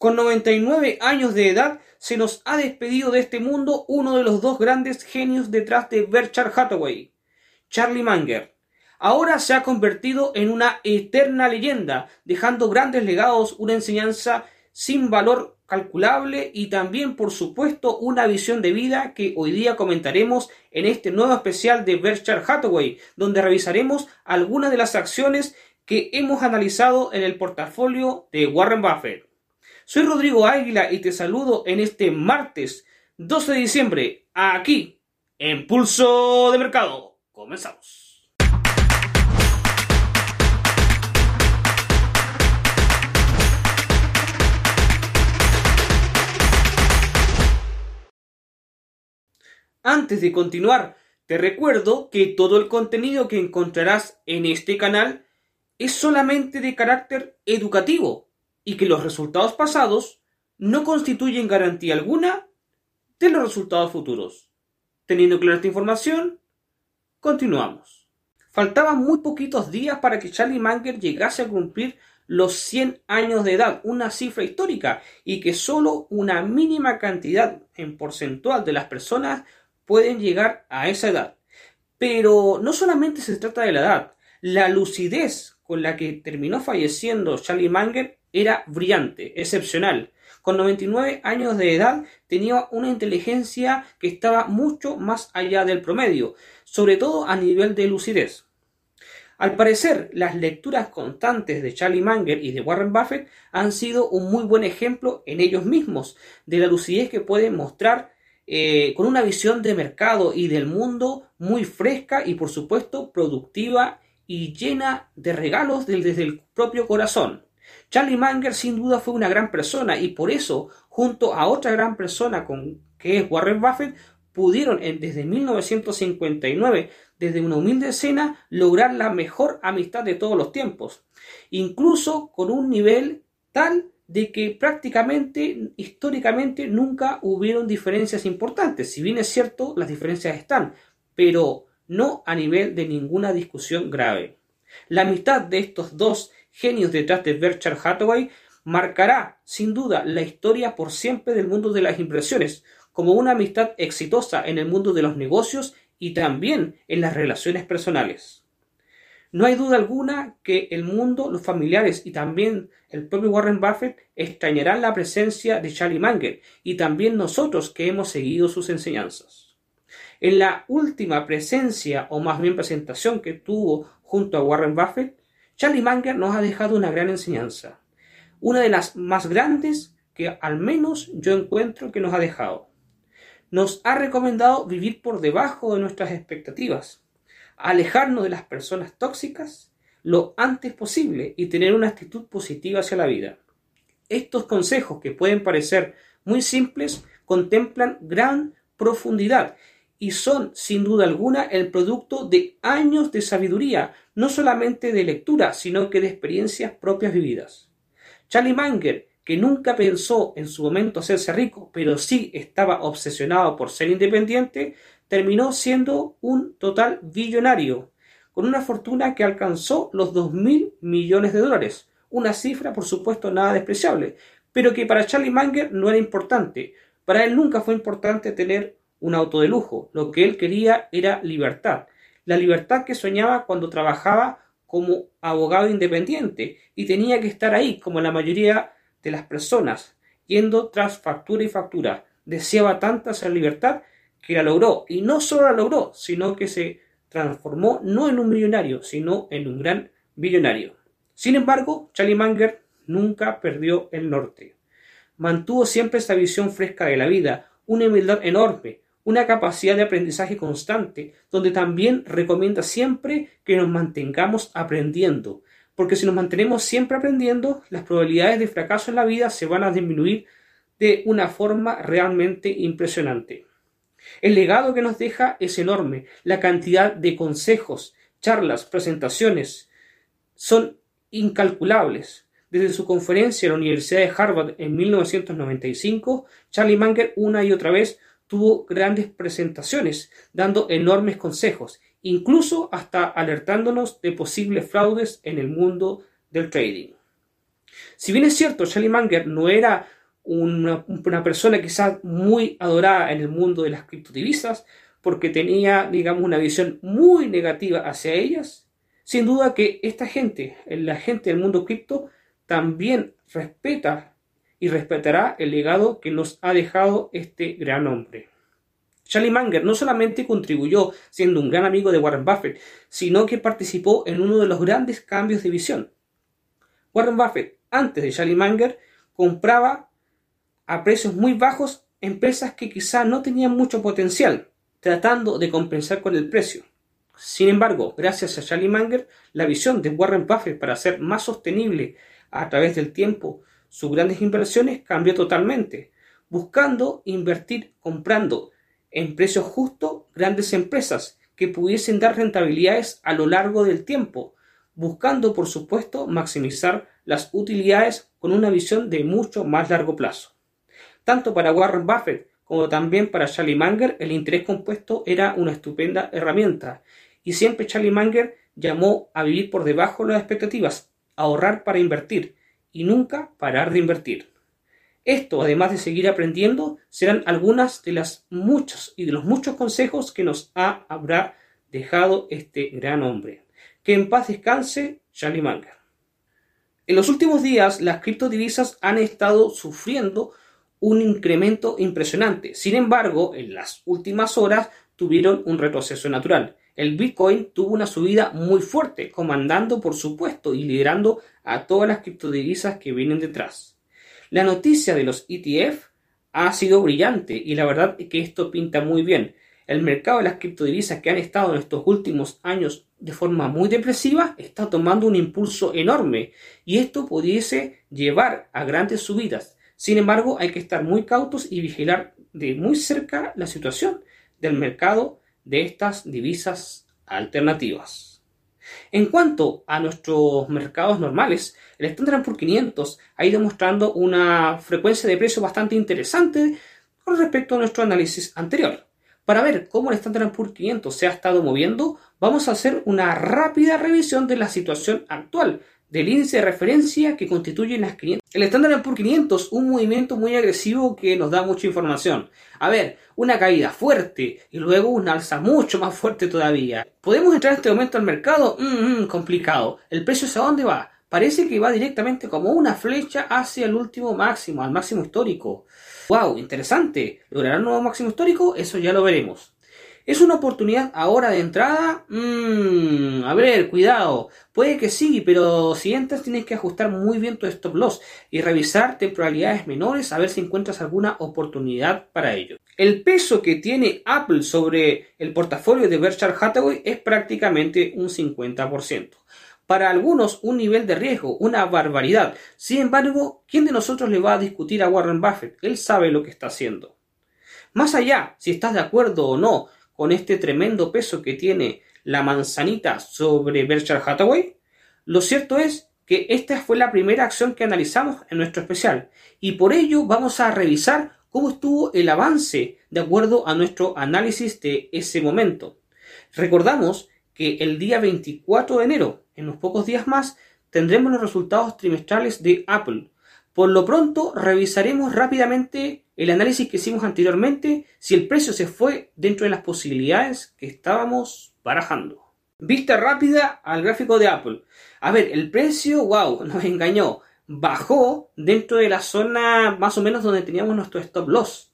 Con 99 años de edad, se nos ha despedido de este mundo uno de los dos grandes genios detrás de Berkshire Hathaway, Charlie Munger. Ahora se ha convertido en una eterna leyenda, dejando grandes legados, una enseñanza sin valor calculable y también, por supuesto, una visión de vida que hoy día comentaremos en este nuevo especial de Berkshire Hathaway, donde revisaremos algunas de las acciones que hemos analizado en el portafolio de Warren Buffett. Soy Rodrigo Águila y te saludo en este martes 12 de diciembre, aquí, en Pulso de Mercado. Comenzamos. Antes de continuar, te recuerdo que todo el contenido que encontrarás en este canal es solamente de carácter educativo y que los resultados pasados no constituyen garantía alguna de los resultados futuros. Teniendo clara esta información, continuamos. Faltaban muy poquitos días para que Charlie Munger llegase a cumplir los 100 años de edad, una cifra histórica, y que solo una mínima cantidad en porcentual de las personas pueden llegar a esa edad. Pero no solamente se trata de la edad, la lucidez con la que terminó falleciendo Charlie Munger era brillante, excepcional. Con 99 años de edad tenía una inteligencia que estaba mucho más allá del promedio, sobre todo a nivel de lucidez. Al parecer, las lecturas constantes de Charlie Munger y de Warren Buffett han sido un muy buen ejemplo en ellos mismos de la lucidez que pueden mostrar eh, con una visión de mercado y del mundo muy fresca y por supuesto productiva y llena de regalos desde el propio corazón. Charlie Munger sin duda fue una gran persona y por eso, junto a otra gran persona con, que es Warren Buffett, pudieron desde 1959, desde una humilde escena, lograr la mejor amistad de todos los tiempos, incluso con un nivel tal de que prácticamente históricamente nunca hubieron diferencias importantes. Si bien es cierto, las diferencias están, pero no a nivel de ninguna discusión grave. La amistad de estos dos genios detrás de Berkshire Hathaway marcará sin duda la historia por siempre del mundo de las impresiones, como una amistad exitosa en el mundo de los negocios y también en las relaciones personales. No hay duda alguna que el mundo, los familiares y también el propio Warren Buffett extrañarán la presencia de Charlie Munger y también nosotros que hemos seguido sus enseñanzas. En la última presencia, o más bien presentación que tuvo junto a Warren Buffett, Charlie Munger nos ha dejado una gran enseñanza, una de las más grandes que al menos yo encuentro que nos ha dejado. Nos ha recomendado vivir por debajo de nuestras expectativas, alejarnos de las personas tóxicas lo antes posible y tener una actitud positiva hacia la vida. Estos consejos que pueden parecer muy simples contemplan gran profundidad y son, sin duda alguna, el producto de años de sabiduría, no solamente de lectura, sino que de experiencias propias vividas. Charlie Munger, que nunca pensó en su momento hacerse rico, pero sí estaba obsesionado por ser independiente, terminó siendo un total billonario, con una fortuna que alcanzó los dos mil millones de dólares, una cifra por supuesto nada despreciable, pero que para Charlie Munger no era importante. Para él nunca fue importante tener un auto de lujo. Lo que él quería era libertad. La libertad que soñaba cuando trabajaba como abogado independiente y tenía que estar ahí como la mayoría de las personas, yendo tras factura y factura. Deseaba tanta esa libertad que la logró. Y no solo la logró, sino que se transformó no en un millonario, sino en un gran billonario. Sin embargo, Charlie Munger nunca perdió el norte. Mantuvo siempre esa visión fresca de la vida, una humildad enorme, una capacidad de aprendizaje constante, donde también recomienda siempre que nos mantengamos aprendiendo, porque si nos mantenemos siempre aprendiendo, las probabilidades de fracaso en la vida se van a disminuir de una forma realmente impresionante. El legado que nos deja es enorme, la cantidad de consejos, charlas, presentaciones son incalculables. Desde su conferencia en la Universidad de Harvard en 1995, Charlie Munger una y otra vez tuvo grandes presentaciones, dando enormes consejos, incluso hasta alertándonos de posibles fraudes en el mundo del trading. Si bien es cierto, Charlie Munger no era una, persona quizás muy adorada en el mundo de las criptodivisas, porque tenía, digamos, una visión muy negativa hacia ellas, sin duda que esta gente, la gente del mundo cripto, también respeta y respetará el legado que nos ha dejado este gran hombre. Charlie Munger no solamente contribuyó siendo un gran amigo de Warren Buffett, sino que participó en uno de los grandes cambios de visión. Warren Buffett, antes de Charlie Munger, compraba a precios muy bajos empresas que quizá no tenían mucho potencial, tratando de compensar con el precio. Sin embargo, gracias a Charlie Munger, la visión de Warren Buffett para hacer más sostenible a través del tiempo sus grandes inversiones cambió totalmente, buscando invertir comprando en precios justos grandes empresas que pudiesen dar rentabilidades a lo largo del tiempo, buscando por supuesto maximizar las utilidades con una visión de mucho más largo plazo. Tanto para Warren Buffett como también para Charlie Munger, el interés compuesto era una estupenda herramienta, y siempre Charlie Munger llamó a vivir por debajo de las expectativas, ahorrar para invertir y nunca parar de invertir. Esto, además de seguir aprendiendo, serán algunas de las muchos y de los muchos consejos que nos habrá dejado este gran hombre. Que en paz descanse Charlie Munger. En los últimos días, las criptodivisas han estado sufriendo un incremento impresionante. Sin embargo, en las últimas horas tuvieron un retroceso natural. El Bitcoin tuvo una subida muy fuerte, comandando por supuesto y liderando a todas las criptodivisas que vienen detrás. La noticia de los ETF ha sido brillante y la verdad es que esto pinta muy bien. El mercado de las criptodivisas que han estado en estos últimos años de forma muy depresiva está tomando un impulso enorme y esto pudiese llevar a grandes subidas. Sin embargo, hay que estar muy cautos y vigilar de muy cerca la situación del mercado de estas divisas alternativas. En cuanto a nuestros mercados normales, el Standard Poor's 500 ha ido mostrando una frecuencia de precio bastante interesante con respecto a nuestro análisis anterior. Para ver cómo el Standard Poor's 500 se ha estado moviendo, vamos a hacer una rápida revisión de la situación actual del índice de referencia que constituye las 500. El Standard Poor's 500, un movimiento muy agresivo que nos da mucha información. A ver, una caída fuerte y luego un alza mucho más fuerte todavía. ¿Podemos entrar en este momento al mercado? Mmm, complicado. ¿El precio hacia dónde va? Parece que va directamente como una flecha hacia el último máximo, al máximo histórico. ¡Wow! Interesante. ¿Logrará un nuevo máximo histórico? Eso ya lo veremos. ¿Es una oportunidad ahora de entrada? Mmm, a ver, cuidado. Puede que sí, pero si entras tienes que ajustar muy bien tu stop loss y revisar temporalidades menores a ver si encuentras alguna oportunidad para ello. El peso que tiene Apple sobre el portafolio de Berkshire Hathaway es prácticamente un 50%. Para algunos un nivel de riesgo, una barbaridad. Sin embargo, ¿quién de nosotros le va a discutir a Warren Buffett? Él sabe lo que está haciendo. Más allá, si estás de acuerdo o no con este tremendo peso que tiene la manzanita sobre Berkshire Hathaway? Lo cierto es que esta fue la primera acción que analizamos en nuestro especial y por ello vamos a revisar cómo estuvo el avance de acuerdo a nuestro análisis de ese momento. Recordamos que el día 24 de enero, en unos pocos días más, tendremos los resultados trimestrales de Apple. Por lo pronto, revisaremos rápidamente el análisis que hicimos anteriormente, si el precio se fue dentro de las posibilidades que estábamos barajando. Vista rápida al gráfico de Apple. A ver, el precio, wow, nos engañó. Bajó dentro de la zona más o menos donde teníamos nuestro stop loss.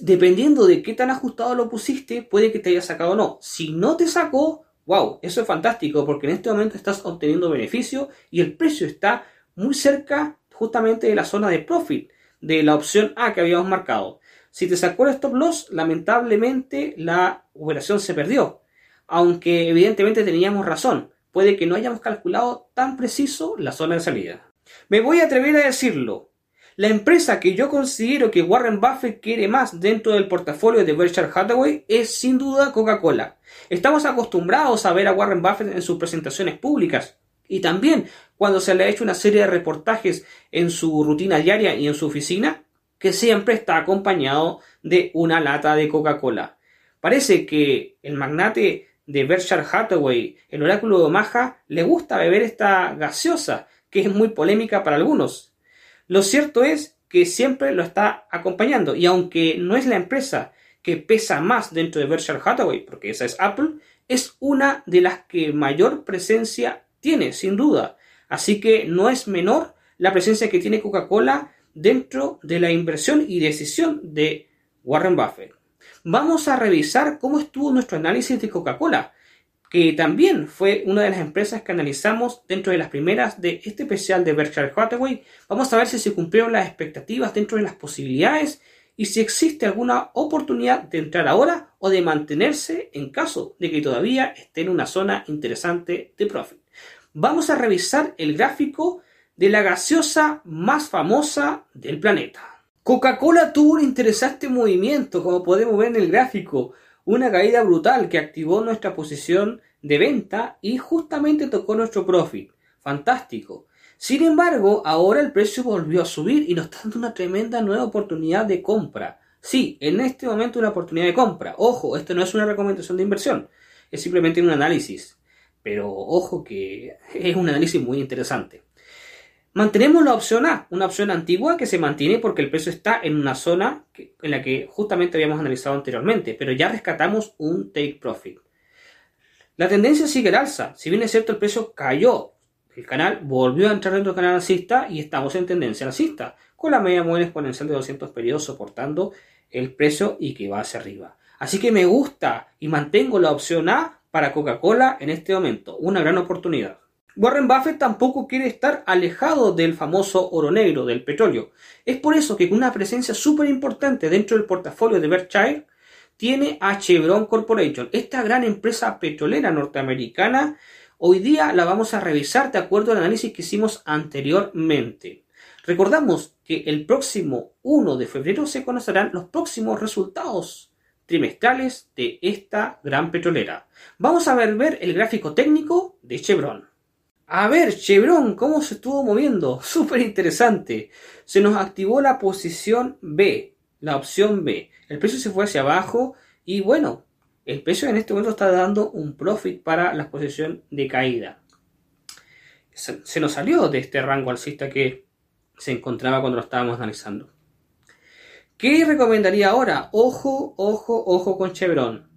Dependiendo de qué tan ajustado lo pusiste, puede que te haya sacado o no. Si no te sacó, wow, eso es fantástico porque en este momento estás obteniendo beneficio y el precio está muy cerca justamente de la zona de profit de la opción A que habíamos marcado. Si te sacó el stop loss, lamentablemente la operación se perdió. Aunque evidentemente teníamos razón, puede que no hayamos calculado tan preciso la zona de salida. Me voy a atrever a decirlo. La empresa que yo considero que Warren Buffett quiere más dentro del portafolio de Berkshire Hathaway es sin duda Coca-Cola. Estamos acostumbrados a ver a Warren Buffett en sus presentaciones públicas, y también cuando se le ha hecho una serie de reportajes en su rutina diaria y en su oficina, que siempre está acompañado de una lata de Coca-Cola. Parece que el magnate de Berkshire Hathaway, el oráculo de Omaha, le gusta beber esta gaseosa que es muy polémica para algunos. Lo cierto es que siempre lo está acompañando y aunque no es la empresa que pesa más dentro de Berkshire Hathaway, porque esa es Apple, es una de las que mayor presencia tiene, sin duda. Así que no es menor la presencia que tiene Coca-Cola dentro de la inversión y decisión de Warren Buffett. Vamos a revisar cómo estuvo nuestro análisis de Coca-Cola, que también fue una de las empresas que analizamos dentro de las primeras de este especial de Berkshire Hathaway. Vamos a ver si se cumplieron las expectativas dentro de las posibilidades y si existe alguna oportunidad de entrar ahora o de mantenerse en caso de que todavía esté en una zona interesante de profit. Vamos a revisar el gráfico de la gaseosa más famosa del planeta. Coca-Cola tuvo un interesante movimiento, como podemos ver en el gráfico, una caída brutal que activó nuestra posición de venta y justamente tocó nuestro profit. Fantástico. Sin embargo, ahora el precio volvió a subir y nos está dando una tremenda nueva oportunidad de compra. Sí, en este momento una oportunidad de compra. Ojo, esto no es una recomendación de inversión, es simplemente un análisis. Pero ojo que es un análisis muy interesante. Mantenemos la opción A, una opción antigua que se mantiene porque el precio está en una zona en la que justamente habíamos analizado anteriormente, pero ya rescatamos un take profit. La tendencia sigue al alza. Si bien es cierto el precio cayó el canal volvió a entrar dentro del canal alcista y estamos en tendencia alcista, con la media móvil exponencial de 200 periodos soportando el precio y que va hacia arriba. Así que me gusta y mantengo la opción A para Coca-Cola en este momento, una gran oportunidad. Warren Buffett tampoco quiere estar alejado del famoso oro negro, del petróleo. Es por eso que con una presencia súper importante dentro del portafolio de Berkshire, tiene a Chevron Corporation, esta gran empresa petrolera norteamericana Hoy día la vamos a revisar de acuerdo al análisis que hicimos anteriormente. Recordamos que el próximo 1 de febrero se conocerán los próximos resultados trimestrales de esta gran petrolera. Vamos a ver, el gráfico técnico de Chevron. A ver, Chevron, ¿cómo se estuvo moviendo? Súper interesante. Se nos activó la posición B, la opción B. El precio se fue hacia abajo y bueno, el precio en este momento está dando un profit para la posición de caída. Se, nos salió de este rango alcista que se encontraba cuando lo estábamos analizando. ¿Qué recomendaría ahora? Ojo, ojo, ojo con Chevron.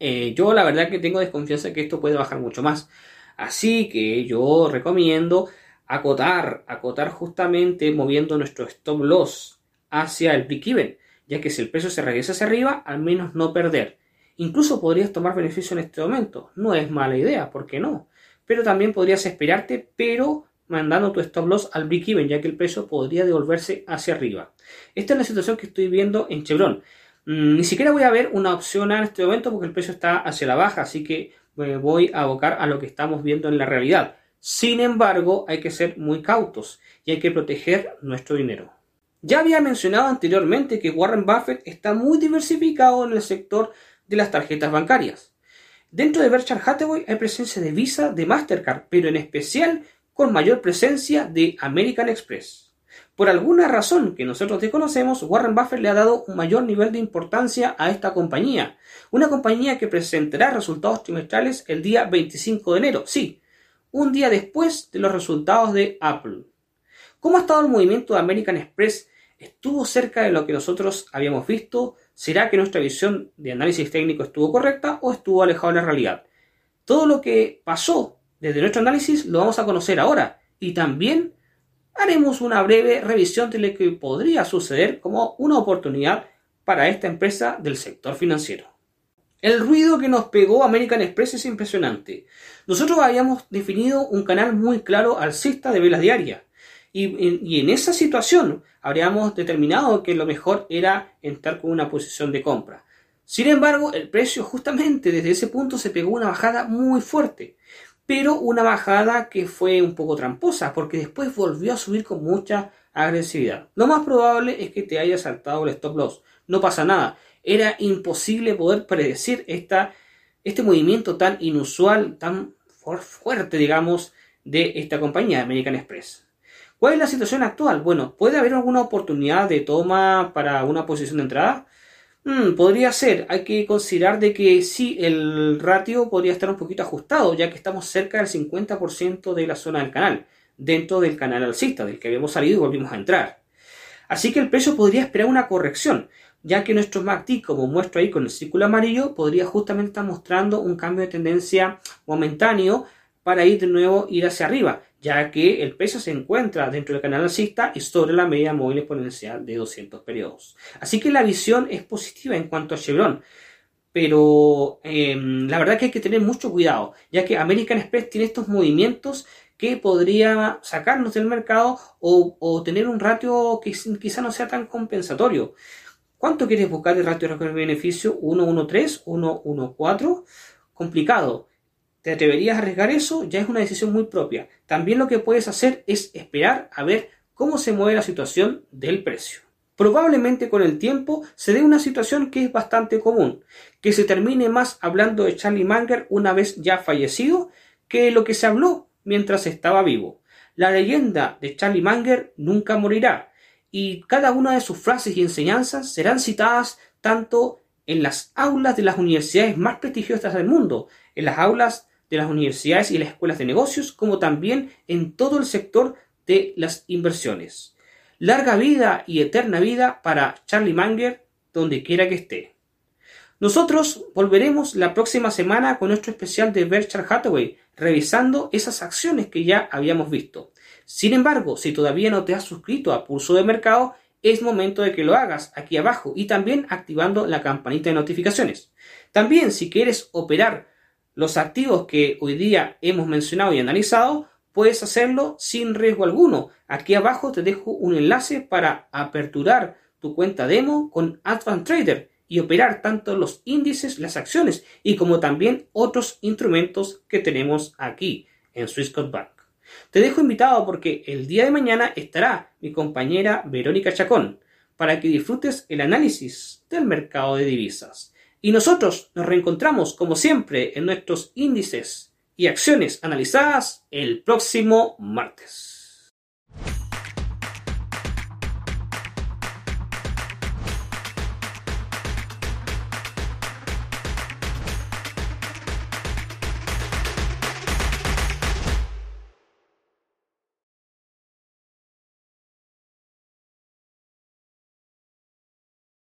Eh, yo la verdad que tengo desconfianza que esto puede bajar mucho más. Así que yo recomiendo acotar, acotar justamente moviendo nuestro stop loss hacia el break-even, ya que si el precio se regresa hacia arriba, al menos no perder. Incluso podrías tomar beneficio en este momento. No es mala idea, ¿por qué no? Pero también podrías esperarte, pero mandando tu stop loss al break even, ya que el precio podría devolverse hacia arriba. Esta es la situación que estoy viendo en Chevron. Mm, ni siquiera voy a ver una opción en este momento porque el precio está hacia la baja, así que me voy a abocar a lo que estamos viendo en la realidad. Sin embargo, hay que ser muy cautos y hay que proteger nuestro dinero. Ya había mencionado anteriormente que Warren Buffett está muy diversificado en el sector de las tarjetas bancarias. Dentro de Berkshire Hathaway hay presencia de Visa, de Mastercard, pero en especial con mayor presencia de American Express. Por alguna razón que nosotros desconocemos, Warren Buffett le ha dado un mayor nivel de importancia a esta compañía. Una compañía que presentará resultados trimestrales el día 25 de enero, sí, un día después de los resultados de Apple. ¿Cómo ha estado el movimiento de American Express? ¿Estuvo cerca de lo que nosotros habíamos visto? ¿Será que nuestra visión de análisis técnico estuvo correcta o estuvo alejado de la realidad? Todo lo que pasó desde nuestro análisis lo vamos a conocer ahora y también haremos una breve revisión de lo que podría suceder como una oportunidad para esta empresa del sector financiero. El ruido que nos pegó American Express es impresionante. Nosotros habíamos definido un canal muy claro alcista de velas diarias y, en esa situación habríamos determinado que lo mejor era entrar con una posición de compra. Sin embargo, el precio justamente desde ese punto se pegó una bajada muy fuerte, pero una bajada que fue un poco tramposa, porque después volvió a subir con mucha agresividad. Lo más probable es que te haya saltado el stop loss. No pasa nada. Era imposible poder predecir esta, este movimiento tan inusual, tan fuerte, digamos, de esta compañía, American Express. ¿Cuál es la situación actual? Bueno, ¿puede haber alguna oportunidad de toma para una posición de entrada? Hmm, podría ser, hay que considerar de que sí, el ratio podría estar un poquito ajustado, ya que estamos cerca del 50% de la zona del canal. dentro del canal alcista, del que habíamos salido y volvimos a entrar. Así que el precio podría esperar una corrección, ya que nuestro MACD, como muestro ahí con el círculo amarillo, podría justamente estar mostrando un cambio de tendencia momentáneo para ir de nuevo ir hacia arriba, ya que el precio se encuentra dentro del canal alcista y sobre la media móvil exponencial de 200 periodos. Así que la visión es positiva en cuanto a Chevron, pero em, la verdad que hay que tener mucho cuidado, ya que American Express tiene estos movimientos que podría sacarnos del mercado o, o tener un ratio que quizá no sea tan compensatorio. ¿Cuánto quieres buscar de ratio de beneficio? ¿113? ¿114? Complicado. ¿Te atreverías a arriesgar eso? Ya es una decisión muy propia. También lo que puedes hacer es esperar a ver cómo se mueve la situación del precio. Probablemente con el tiempo se dé una situación que es bastante común, que se termine más hablando de Charlie Munger una vez ya fallecido que lo que se habló mientras estaba vivo. La leyenda de Charlie Munger nunca morirá, y cada una de sus frases y enseñanzas serán citadas tanto en las aulas de las universidades más prestigiosas del mundo, en las aulas de las universidades y las escuelas de negocios, como también en todo el sector de las inversiones. Larga vida y eterna vida para Charlie Munger, donde quiera que esté. Nosotros volveremos la próxima semana con nuestro especial de Berkshire Hathaway, revisando esas acciones que ya habíamos visto. Sin embargo, si todavía no te has suscrito a Pulso de Mercado, es momento de que lo hagas aquí abajo y también activando la campanita de notificaciones. También si quieres operar los activos que hoy día hemos mencionado y analizado, puedes hacerlo sin riesgo alguno. Aquí abajo te dejo un enlace para aperturar tu cuenta demo con Advanced Trader y operar tanto los índices, las acciones y como también otros instrumentos que tenemos aquí en Swissquote Bank. Te dejo invitado porque el día de mañana estará mi compañera Verónica Chacón para que disfrutes el análisis del mercado de divisas. Y nosotros nos reencontramos como siempre en nuestros índices y acciones analizadas el próximo martes.